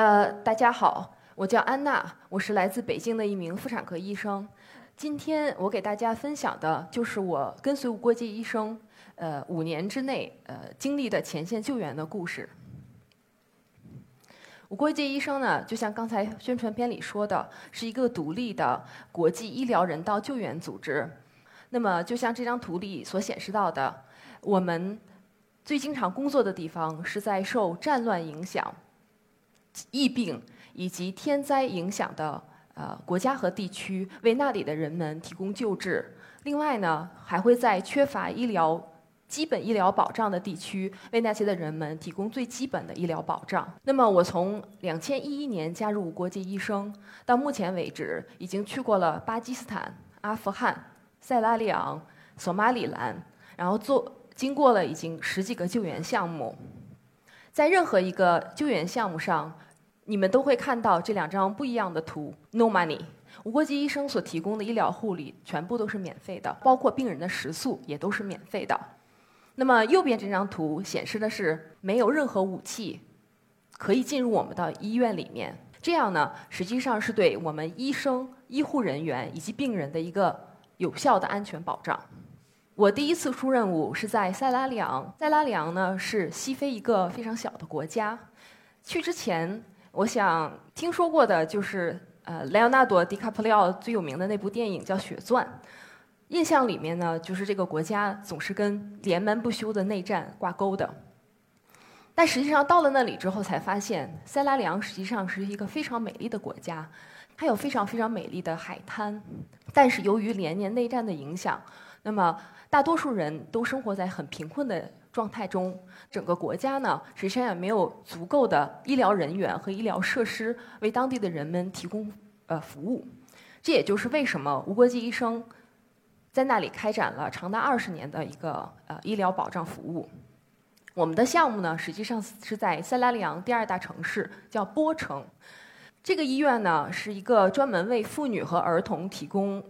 呃，大家好，我叫安娜，我是来自北京的一名妇产科医生。今天我给大家分享的就是我跟随无国界医生，呃，五年之内呃经历的前线救援的故事。无国界医生呢，就像刚才宣传片里说的，是一个独立的国际医疗人道救援组织。那么，就像这张图里所显示到的，我们最经常工作的地方是在受战乱影响。疫病以及天灾影响的呃国家和地区，为那里的人们提供救治。另外呢，还会在缺乏医疗基本医疗保障的地区，为那些的人们提供最基本的医疗保障。那么，我从两千一一年加入国际医生，到目前为止，已经去过了巴基斯坦、阿富汗、塞拉利昂、索马里兰，然后做经过了已经十几个救援项目。在任何一个救援项目上，你们都会看到这两张不一样的图。No money，无国籍医生所提供的医疗护理全部都是免费的，包括病人的食宿也都是免费的。那么右边这张图显示的是没有任何武器可以进入我们的医院里面，这样呢，实际上是对我们医生、医护人员以及病人的一个有效的安全保障。我第一次出任务是在塞拉利昂。塞拉利昂呢是西非一个非常小的国家。去之前，我想听说过的就是呃莱昂纳多·迪卡普里奥最有名的那部电影叫《血钻》。印象里面呢，就是这个国家总是跟连绵不休的内战挂钩的。但实际上到了那里之后，才发现塞拉利昂实际上是一个非常美丽的国家，它有非常非常美丽的海滩。但是由于连年内战的影响，那么大多数人都生活在很贫困的状态中，整个国家呢，实际上也没有足够的医疗人员和医疗设施为当地的人们提供呃服务。这也就是为什么无国籍医生在那里开展了长达二十年的一个呃医疗保障服务。我们的项目呢，实际上是在塞拉利昂第二大城市叫波城。这个医院呢，是一个专门为妇女和儿童提供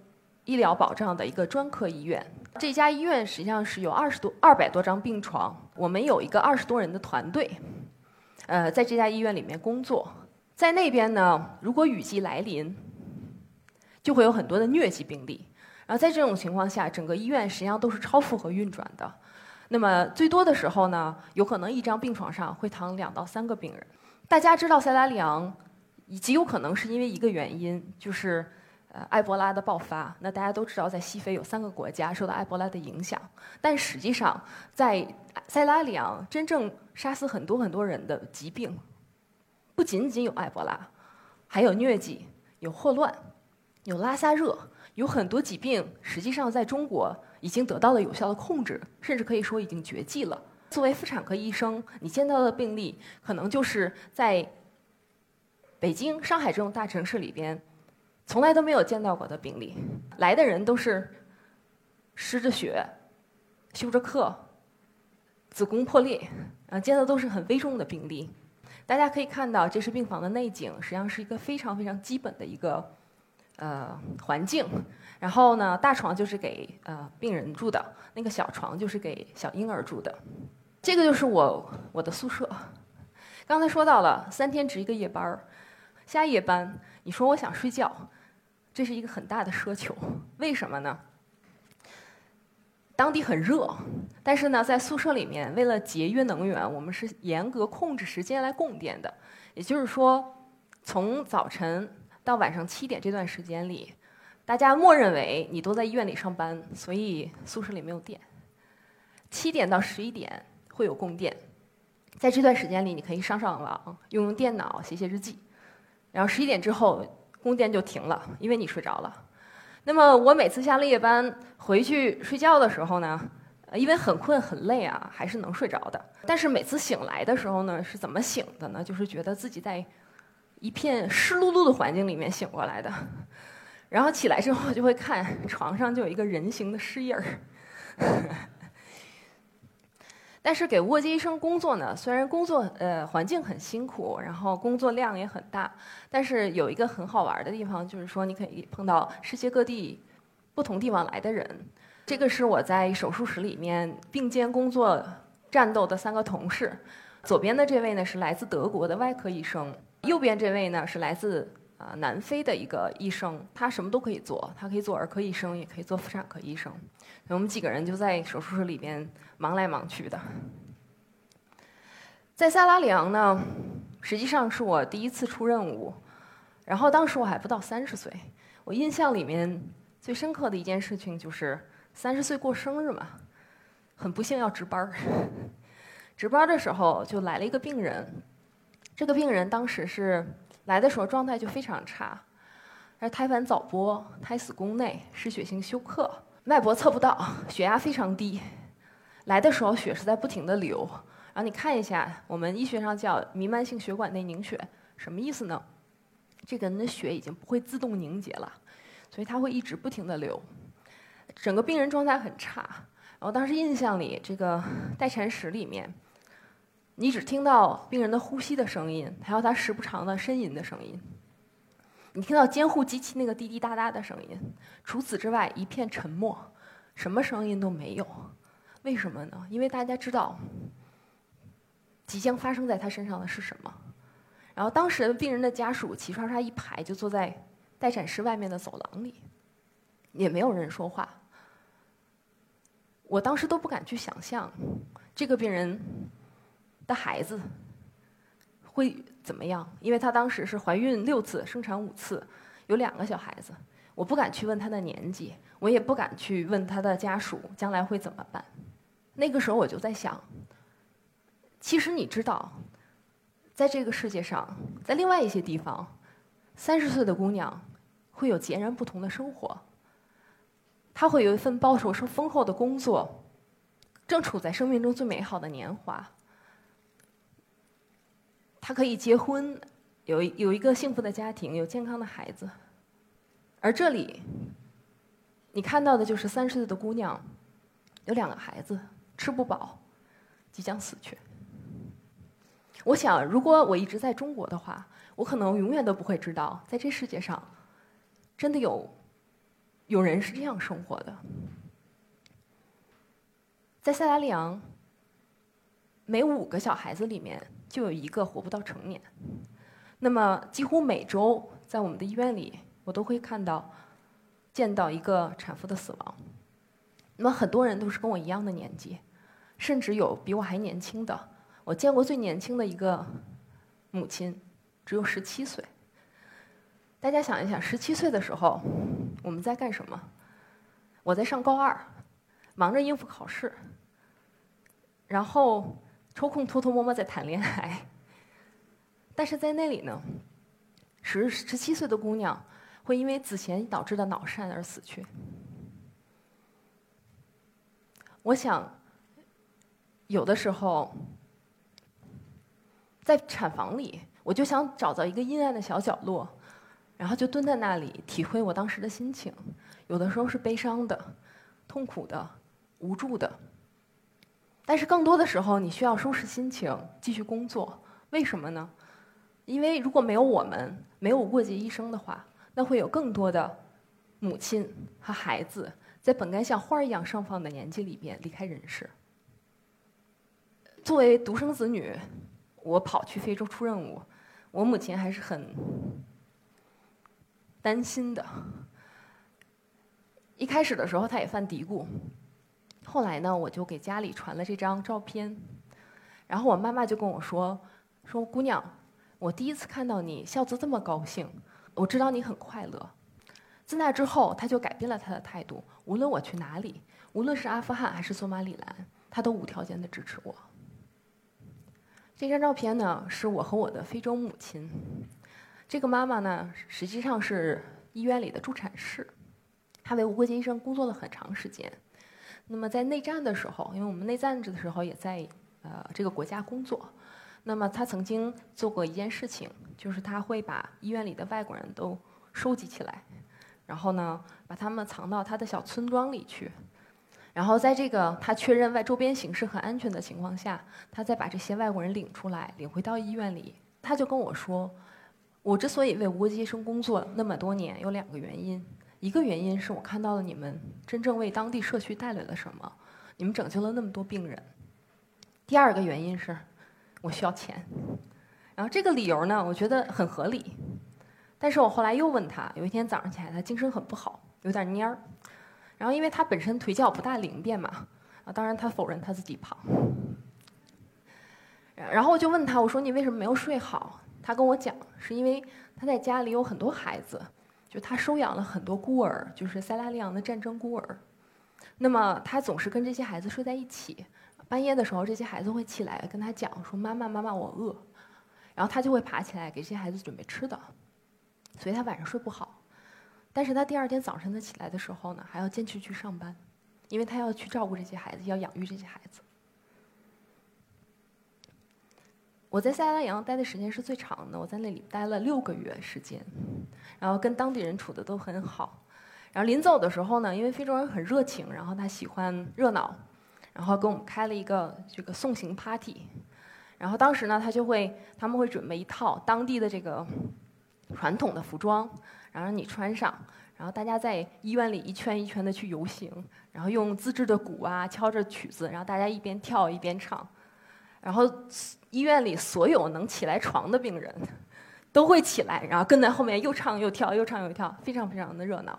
医疗保障的一个专科医院。这家医院实际上是有二十多、二百多张病床，我们有一个二十多人的团队，呃，在这家医院里面工作。在那边呢，如果雨季来临，就会有很多的疟疾病例。然后在这种情况下，整个医院实际上都是超负荷运转的。那么最多的时候呢，有可能一张病床上会躺两到三个病人。大家知道塞拉利昂，极有可能是因为一个原因，就是。呃，埃博拉的爆发，那大家都知道，在西非有三个国家受到埃博拉的影响，但实际上，在塞拉利昂真正杀死很多很多人的疾病，不仅仅有埃博拉，还有疟疾、有霍乱、有拉萨热，有很多疾病，实际上在中国已经得到了有效的控制，甚至可以说已经绝迹了。作为妇产科医生，你见到的病例，可能就是在北京、上海这种大城市里边。从来都没有见到过的病例，来的人都是失着血、休着克、子宫破裂，啊，见的都是很危重的病例。大家可以看到，这是病房的内景，实际上是一个非常非常基本的一个呃环境。然后呢，大床就是给呃病人住的，那个小床就是给小婴儿住的。这个就是我我的宿舍。刚才说到了三天值一个夜班儿，下夜班，你说我想睡觉。这是一个很大的奢求，为什么呢？当地很热，但是呢，在宿舍里面，为了节约能源，我们是严格控制时间来供电的。也就是说，从早晨到晚上七点这段时间里，大家默认为你都在医院里上班，所以宿舍里没有电。七点到十一点会有供电，在这段时间里，你可以上上网，用用电脑，写写日记。然后十一点之后。供电就停了，因为你睡着了。那么我每次下了夜班回去睡觉的时候呢，因为很困很累啊，还是能睡着的。但是每次醒来的时候呢，是怎么醒的呢？就是觉得自己在一片湿漉漉的环境里面醒过来的。然后起来之后就会看床上就有一个人形的尸印儿。但是给卧机医生工作呢，虽然工作呃环境很辛苦，然后工作量也很大，但是有一个很好玩的地方，就是说你可以碰到世界各地不同地方来的人。这个是我在手术室里面并肩工作战斗的三个同事。左边的这位呢是来自德国的外科医生，右边这位呢是来自啊南非的一个医生，他什么都可以做，他可以做儿科医生，也可以做妇产科医生。我们几个人就在手术室里边忙来忙去的。在萨拉里昂呢，实际上是我第一次出任务，然后当时我还不到三十岁。我印象里面最深刻的一件事情就是三十岁过生日嘛，很不幸要值班儿。值班的时候就来了一个病人，这个病人当时是来的时候状态就非常差，而胎盘早剥、胎死宫内、失血性休克、脉搏测不到、血压非常低，来的时候血是在不停的流。然后你看一下，我们医学上叫弥漫性血管内凝血，什么意思呢？这个人的血已经不会自动凝结了，所以他会一直不停的流，整个病人状态很差。然后当时印象里，这个待产室里面。你只听到病人的呼吸的声音，还有他时不常的呻吟的声音。你听到监护机器那个滴滴答答的声音，除此之外一片沉默，什么声音都没有。为什么呢？因为大家知道，即将发生在他身上的是什么。然后当时病人的家属齐刷刷一排就坐在待产室外面的走廊里，也没有人说话。我当时都不敢去想象，这个病人。的孩子会怎么样？因为她当时是怀孕六次，生产五次，有两个小孩子。我不敢去问她的年纪，我也不敢去问她的家属将来会怎么办。那个时候我就在想，其实你知道，在这个世界上，在另外一些地方，三十岁的姑娘会有截然不同的生活。她会有一份报酬是丰厚的工作，正处在生命中最美好的年华。他可以结婚，有有一个幸福的家庭，有健康的孩子。而这里，你看到的就是三十岁的姑娘，有两个孩子，吃不饱，即将死去。我想，如果我一直在中国的话，我可能永远都不会知道，在这世界上，真的有有人是这样生活的。在塞拉利昂，每五个小孩子里面。就有一个活不到成年，那么几乎每周在我们的医院里，我都会看到、见到一个产妇的死亡。那么很多人都是跟我一样的年纪，甚至有比我还年轻的。我见过最年轻的一个母亲，只有十七岁。大家想一想，十七岁的时候我们在干什么？我在上高二，忙着应付考试，然后。抽空偷偷摸摸在谈恋爱，但是在那里呢，十十七岁的姑娘会因为子痫导致的脑疝而死去。我想，有的时候在产房里，我就想找到一个阴暗的小角落，然后就蹲在那里，体会我当时的心情。有的时候是悲伤的、痛苦的、无助的。但是更多的时候，你需要收拾心情，继续工作。为什么呢？因为如果没有我们，没有过节医生的话，那会有更多的母亲和孩子在本该像花儿一样盛放的年纪里边离开人世。作为独生子女，我跑去非洲出任务，我母亲还是很担心的。一开始的时候，她也犯嘀咕。后来呢，我就给家里传了这张照片，然后我妈妈就跟我说：“说姑娘，我第一次看到你笑得这么高兴，我知道你很快乐。”自那之后，她就改变了她的态度，无论我去哪里，无论是阿富汗还是索马里兰，她都无条件的支持我。这张照片呢，是我和我的非洲母亲。这个妈妈呢，实际上是医院里的助产士，她为无国界医生工作了很长时间。那么在内战的时候，因为我们内战的时候也在呃这个国家工作，那么他曾经做过一件事情，就是他会把医院里的外国人都收集起来，然后呢把他们藏到他的小村庄里去，然后在这个他确认外周边形势很安全的情况下，他再把这些外国人领出来，领回到医院里。他就跟我说，我之所以为无国界医生工作那么多年，有两个原因。一个原因是我看到了你们真正为当地社区带来了什么，你们拯救了那么多病人。第二个原因是，我需要钱。然后这个理由呢，我觉得很合理。但是我后来又问他，有一天早上起来，他精神很不好，有点蔫儿。然后因为他本身腿脚不大灵便嘛，啊，当然他否认他自己胖。然后我就问他，我说你为什么没有睡好？他跟我讲，是因为他在家里有很多孩子，就他收养了很多孤儿，就是塞拉利昂的战争孤儿。那么他总是跟这些孩子睡在一起，半夜的时候，这些孩子会起来跟他讲说：“妈妈，妈妈，我饿。”然后他就会爬起来给这些孩子准备吃的，所以他晚上睡不好。但是他第二天早晨他起来的时候呢，还要坚持去上班，因为他要去照顾这些孩子，要养育这些孩子。我在塞拉利昂待的时间是最长的，我在那里待了六个月时间，然后跟当地人处的都很好。然后临走的时候呢，因为非洲人很热情，然后他喜欢热闹，然后给我们开了一个这个送行 party。然后当时呢，他就会他们会准备一套当地的这个传统的服装，然后让你穿上，然后大家在医院里一圈一圈的去游行，然后用自制的鼓啊敲着曲子，然后大家一边跳一边唱，然后医院里所有能起来床的病人 都会起来，然后跟在后面又唱又跳，又唱又跳，非常非常的热闹。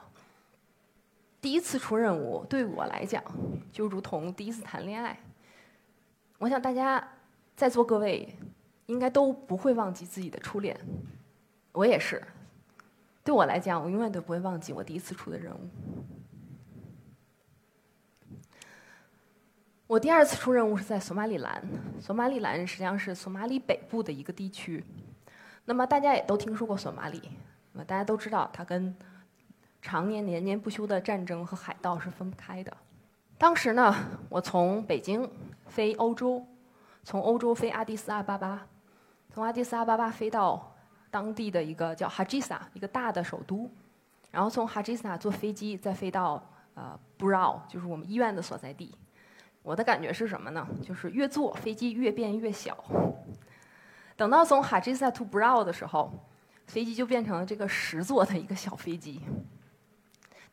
第一次出任务对我来讲，就如同第一次谈恋爱。我想大家在座各位应该都不会忘记自己的初恋，我也是。对我来讲，我永远都不会忘记我第一次出的任务。我第二次出任务是在索马里兰，索马里兰实际上是索马里北部的一个地区。那么大家也都听说过索马里，那么大家都知道它跟常年年年不休的战争和海盗是分不开的。当时呢，我从北京飞欧洲，从欧洲飞阿迪斯阿巴巴，从阿迪斯阿巴巴飞到当地的一个叫哈吉萨，一个大的首都，然后从哈吉萨坐飞机再飞到呃布劳，就是我们医院的所在地。我的感觉是什么呢？就是越坐飞机越变越小。等到从哈吉萨 to 布劳的时候，飞机就变成了这个十座的一个小飞机。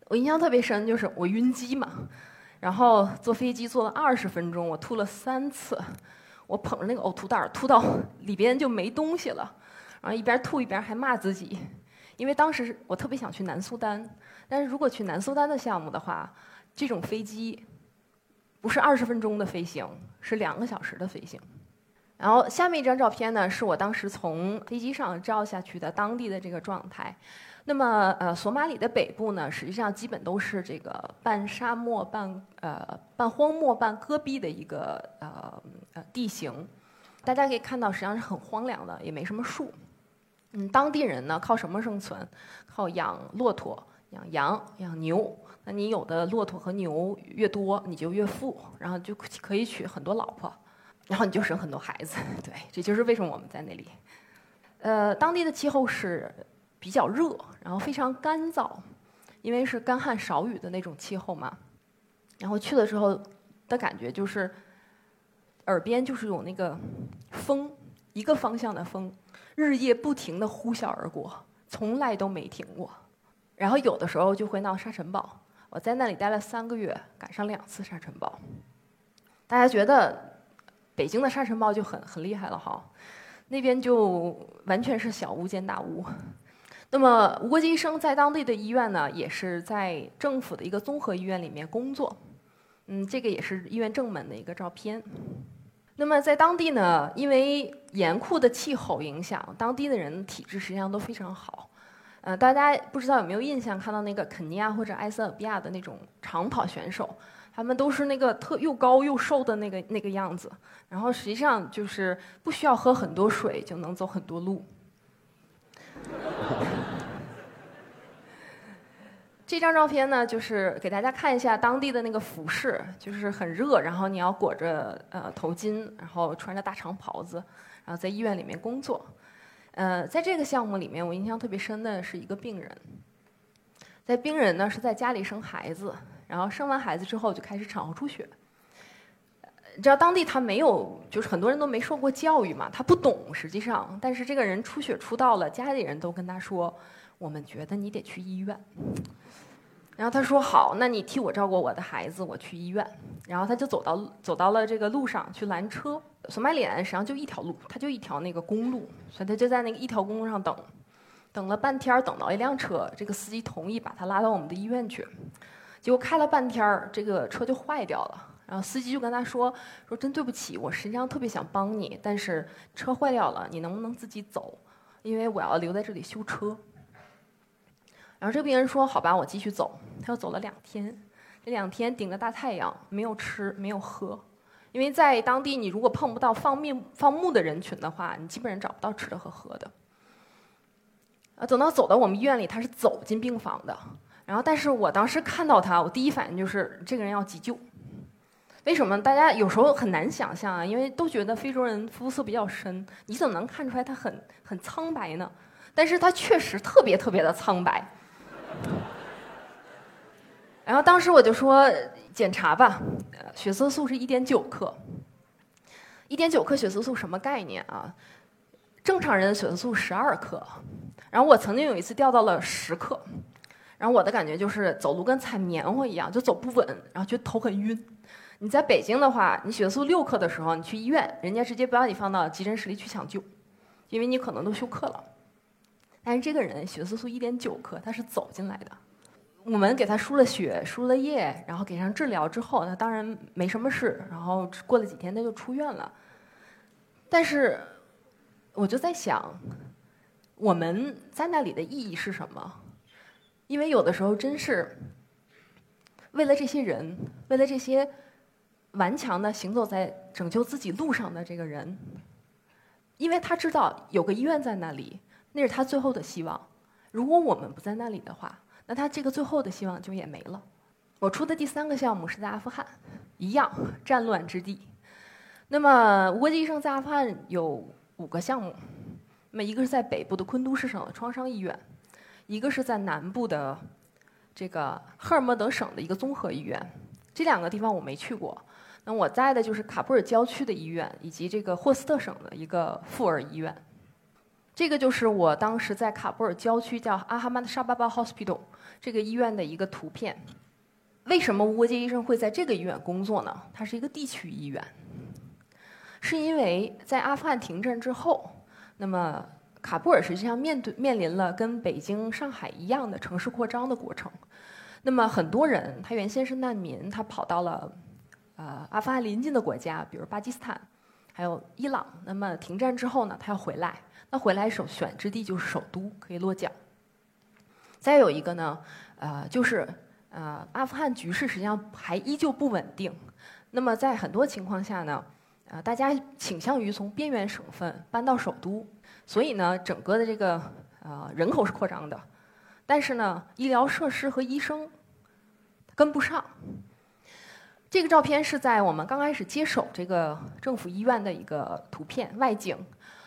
我印象特别深，就是我晕机嘛，然后坐飞机坐了二十分钟，我吐了三次，我捧着那个呕吐袋吐到 里边就没东西了，然后一边吐一边还骂自己，因为当时我特别想去南苏丹，但是如果去南苏丹的项目的话，这种飞机不是二十分钟的飞行，是两个小时的飞行。然后下面一张照片呢，是我当时从飞机上照下去的当地的这个状态。那么，呃，索马里的北部呢，实际上基本都是这个半沙漠、半呃半荒漠、半戈壁的一个呃呃地形。大家可以看到，实际上是很荒凉的，也没什么树。嗯，当地人呢，靠什么生存？靠养骆驼、养羊、养牛。那你有的骆驼和牛越多，你就越富，然后就可以娶很多老婆，然后你就生很多孩子。对，这就是为什么我们在那里。呃，当地的气候是。比较热，然后非常干燥，因为是干旱少雨的那种气候嘛。然后去的时候的感觉就是，耳边就是有那个风，一个方向的风，日夜不停的呼啸而过，从来都没停过。然后有的时候就会闹沙尘暴，我在那里待了三个月，赶上两次沙尘暴。大家觉得北京的沙尘暴就很很厉害了哈，那边就完全是小巫见大巫。那么吴国基医生在当地的医院呢，也是在政府的一个综合医院里面工作。嗯，这个也是医院正门的一个照片。那么在当地呢，因为严酷的气候影响，当地的人体质实际上都非常好。呃，大家不知道有没有印象，看到那个肯尼亚或者埃塞俄比亚的那种长跑选手，他们都是那个特又高又瘦的那个那个样子，然后实际上就是不需要喝很多水就能走很多路。这张照片呢，就是给大家看一下当地的那个服饰，就是很热，然后你要裹着呃头巾，然后穿着大长袍子，然后在医院里面工作。呃，在这个项目里面，我印象特别深的是一个病人，在病人呢是在家里生孩子，然后生完孩子之后就开始产后出血。你知道当地他没有，就是很多人都没受过教育嘛，他不懂实际上。但是这个人出血出到了，家里人都跟他说：“我们觉得你得去医院。”然后他说好，那你替我照顾我的孩子，我去医院。然后他就走到走到了这个路上去拦车。索马里实际上就一条路，他就一条那个公路，所以他就在那个一条公路上等，等了半天，等到一辆车，这个司机同意把他拉到我们的医院去。结果开了半天，这个车就坏掉了。然后司机就跟他说：“说真对不起，我实际上特别想帮你，但是车坏掉了，你能不能自己走？因为我要留在这里修车。”然后这个病人说：“好吧，我继续走。”他又走了两天，这两天顶着大太阳，没有吃，没有喝，因为在当地，你如果碰不到放命放牧的人群的话，你基本上找不到吃的和喝的。啊，等到走到我们医院里，他是走进病房的。然后，但是我当时看到他，我第一反应就是这个人要急救。为什么？大家有时候很难想象啊，因为都觉得非洲人肤色比较深，你怎么能看出来他很很苍白呢？但是他确实特别特别的苍白。然后当时我就说检查吧，血色素是一点九克，一点九克血色素什么概念啊？正常人的血色素十二克，然后我曾经有一次掉到了十克，然后我的感觉就是走路跟踩棉花一样，就走不稳，然后觉得头很晕。你在北京的话，你血色素六克的时候，你去医院，人家直接不让你放到急诊室里去抢救，因为你可能都休克了。但是这个人血色素一点九克，他是走进来的。我们给他输了血、输了液，然后给上治疗之后，他当然没什么事。然后过了几天，他就出院了。但是我就在想，我们在那里的意义是什么？因为有的时候真是为了这些人，为了这些。顽强的行走在拯救自己路上的这个人，因为他知道有个医院在那里，那是他最后的希望。如果我们不在那里的话，那他这个最后的希望就也没了。我出的第三个项目是在阿富汗，一样战乱之地。那么无国界医生在阿富汗有五个项目，那么一个是在北部的昆都市省的创伤医院，一个是在南部的这个赫尔墨德省的一个综合医院，这两个地方我没去过。那我在的就是卡布尔郊区的医院，以及这个霍斯特省的一个妇儿医院。这个就是我当时在卡布尔郊区叫阿哈曼沙巴巴 Hospital 这个医院的一个图片。为什么无国界医生会在这个医院工作呢？它是一个地区医院，是因为在阿富汗停战之后，那么卡布尔实际上面对面临了跟北京、上海一样的城市扩张的过程。那么很多人他原先是难民，他跑到了。呃，阿富汗邻近的国家，比如巴基斯坦，还有伊朗，那么停战之后呢，他要回来，那回来首选之地就是首都，可以落脚。再有一个呢，呃，就是呃，阿富汗局势实际上还依旧不稳定，那么在很多情况下呢，呃，大家倾向于从边缘省份搬到首都，所以呢，整个的这个呃人口是扩张的，但是呢，医疗设施和医生跟不上。这个照片是在我们刚开始接手这个政府医院的一个图片外景。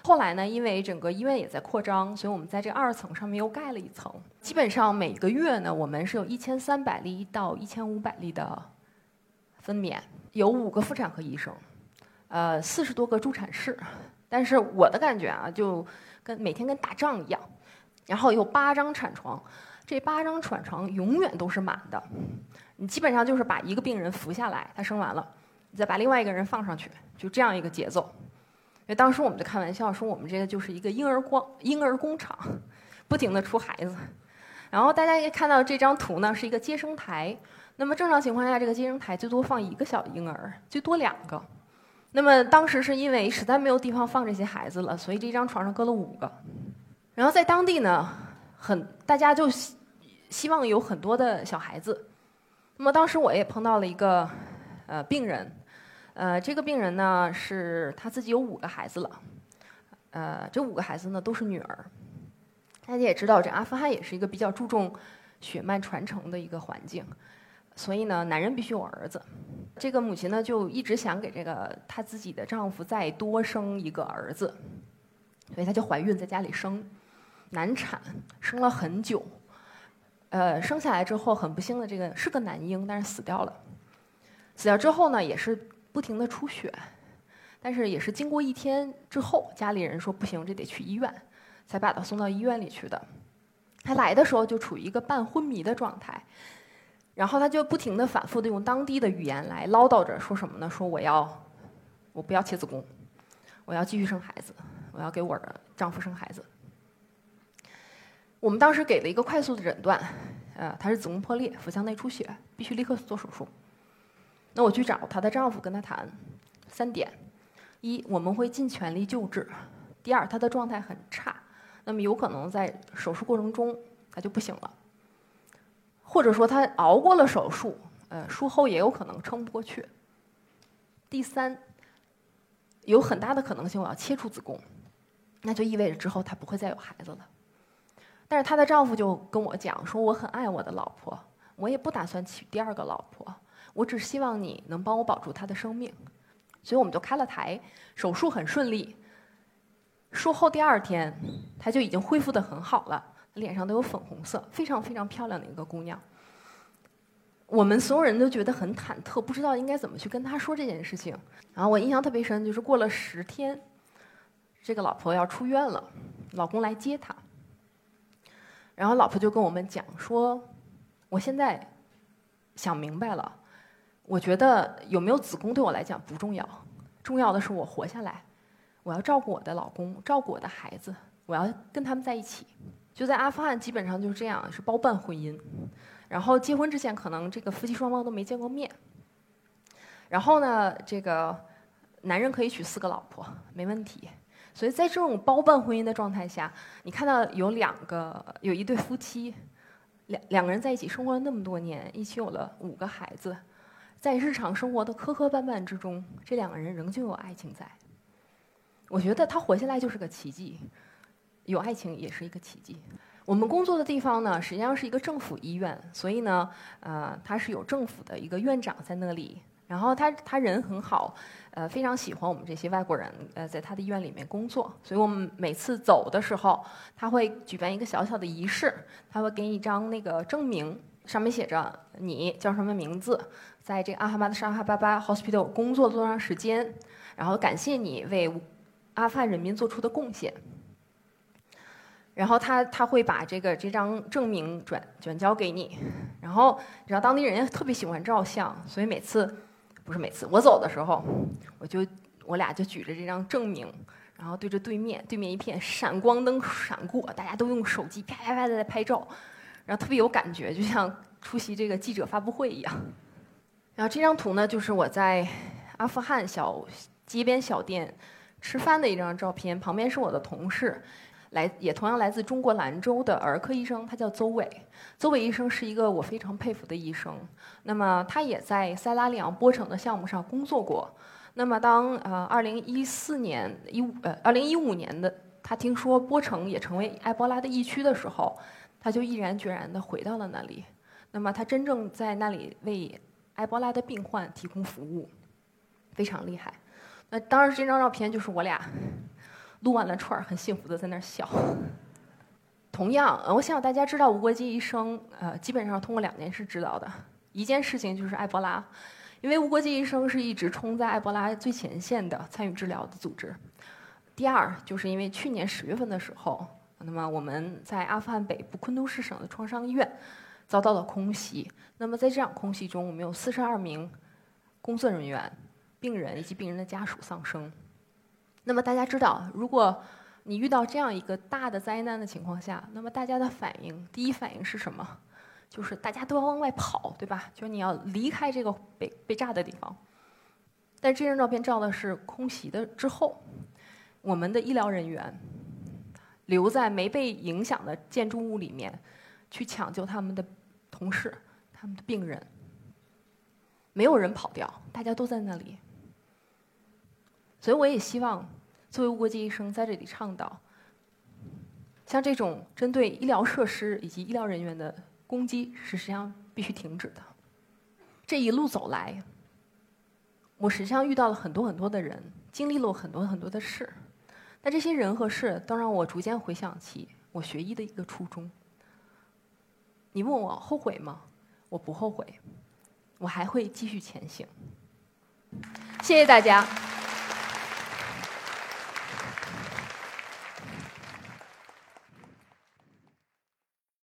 后来呢，因为整个医院也在扩张，所以我们在这二层上面又盖了一层。基本上每个月呢，我们是有一千三百例到一千五百例的分娩，有五个妇产科医生，呃，四十多个助产士。但是我的感觉啊，就跟每天跟打仗一样。然后有八张产床，这八张产床永远都是满的。你基本上就是把一个病人扶下来，他生完了，你再把另外一个人放上去，就这样一个节奏。因为当时我们就开玩笑说，我们这个就是一个婴儿光婴儿工厂，不停的出孩子。然后大家可以看到这张图呢，是一个接生台。那么正常情况下，这个接生台最多放一个小婴儿，最多两个。那么当时是因为实在没有地方放这些孩子了，所以这张床上搁了五个。然后在当地呢，很大家就希希望有很多的小孩子。那么当时我也碰到了一个呃病人，呃这个病人呢是他自己有五个孩子了，呃这五个孩子呢都是女儿。大家也知道，这阿富汗也是一个比较注重血脉传承的一个环境，所以呢男人必须有儿子。这个母亲呢就一直想给这个她自己的丈夫再多生一个儿子，所以她就怀孕在家里生，难产生了很久。呃，生下来之后很不幸的，这个是个男婴，但是死掉了。死掉之后呢，也是不停的出血，但是也是经过一天之后，家里人说不行，这得去医院，才把他送到医院里去的。他来的时候就处于一个半昏迷的状态，然后他就不停的反复的用当地的语言来唠叨着，说什么呢？说我要，我不要切子宫，我要继续生孩子，我要给我的丈夫生孩子。我们当时给了一个快速的诊断，呃，她是子宫破裂，腹腔内出血，必须立刻做手术。那我去找她的丈夫，跟他谈三点：一，我们会尽全力救治；第二，她的状态很差，那么有可能在手术过程中她就不行了，或者说她熬过了手术，呃，术后也有可能撑不过去。第三，有很大的可能性我要切除子宫，那就意味着之后她不会再有孩子了。但是她的丈夫就跟我讲说：“我很爱我的老婆，我也不打算娶第二个老婆，我只希望你能帮我保住她的生命。”所以我们就开了台，手术很顺利。术后第二天，她就已经恢复的很好了，脸上都有粉红色，非常非常漂亮的一个姑娘。我们所有人都觉得很忐忑，不知道应该怎么去跟她说这件事情。然后我印象特别深，就是过了十天，这个老婆要出院了，老公来接她。然后老婆就跟我们讲说：“我现在想明白了，我觉得有没有子宫对我来讲不重要，重要的是我活下来，我要照顾我的老公，照顾我的孩子，我要跟他们在一起。就在阿富汗，基本上就是这样，是包办婚姻。然后结婚之前，可能这个夫妻双方都没见过面。然后呢，这个男人可以娶四个老婆，没问题。”所以在这种包办婚姻的状态下，你看到有两个有一对夫妻，两两个人在一起生活了那么多年，一起有了五个孩子，在日常生活的磕磕绊绊之中，这两个人仍旧有爱情在。我觉得他活下来就是个奇迹，有爱情也是一个奇迹。我们工作的地方呢，实际上是一个政府医院，所以呢，呃，他是有政府的一个院长在那里。然后他他人很好，呃，非常喜欢我们这些外国人，呃，在他的医院里面工作。所以我们每次走的时候，他会举办一个小小的仪式，他会给你一张那个证明，上面写着你叫什么名字，在这个阿哈巴的沙哈巴巴 Hospital 工作多长时间，然后感谢你为阿富汗人民做出的贡献。然后他他会把这个这张证明转转交给你，然后你知道当地人也特别喜欢照相，所以每次。不是每次我走的时候，我就我俩就举着这张证明，然后对着对面，对面一片闪光灯闪过，大家都用手机啪啪啪的在拍照，然后特别有感觉，就像出席这个记者发布会一样。然后这张图呢，就是我在阿富汗小街边小店吃饭的一张照片，旁边是我的同事。来也同样来自中国兰州的儿科医生，他叫邹伟。邹伟医生是一个我非常佩服的医生。那么他也在塞拉利昂波城的项目上工作过。那么当呃2014年一五呃2015年的他听说波城也成为埃博拉的疫区的时候，他就毅然决然地回到了那里。那么他真正在那里为埃博拉的病患提供服务，非常厉害。那当时这张照片就是我俩。撸完了串儿，很幸福的在那儿笑。同样，我想大家知道无国界医生，呃，基本上通过两件事知道的。一件事情就是埃博拉，因为无国界医生是一直冲在埃博拉最前线的参与治疗的组织。第二，就是因为去年十月份的时候，那么我们在阿富汗北部昆都士省的创伤医院遭到了空袭。那么在这场空袭中，我们有四十二名工作人员、病人以及病人的家属丧生。那么大家知道，如果你遇到这样一个大的灾难的情况下，那么大家的反应，第一反应是什么？就是大家都要往外跑，对吧？就是你要离开这个被被炸的地方。但这张照片照的是空袭的之后，我们的医疗人员留在没被影响的建筑物里面，去抢救他们的同事、他们的病人。没有人跑掉，大家都在那里。所以我也希望，作为无国界医生在这里倡导，像这种针对医疗设施以及医疗人员的攻击，是实际上必须停止的。这一路走来，我实际上遇到了很多很多的人，经历了很多很多的事，但这些人和事都让我逐渐回想起我学医的一个初衷。你问我后悔吗？我不后悔，我还会继续前行。谢谢大家。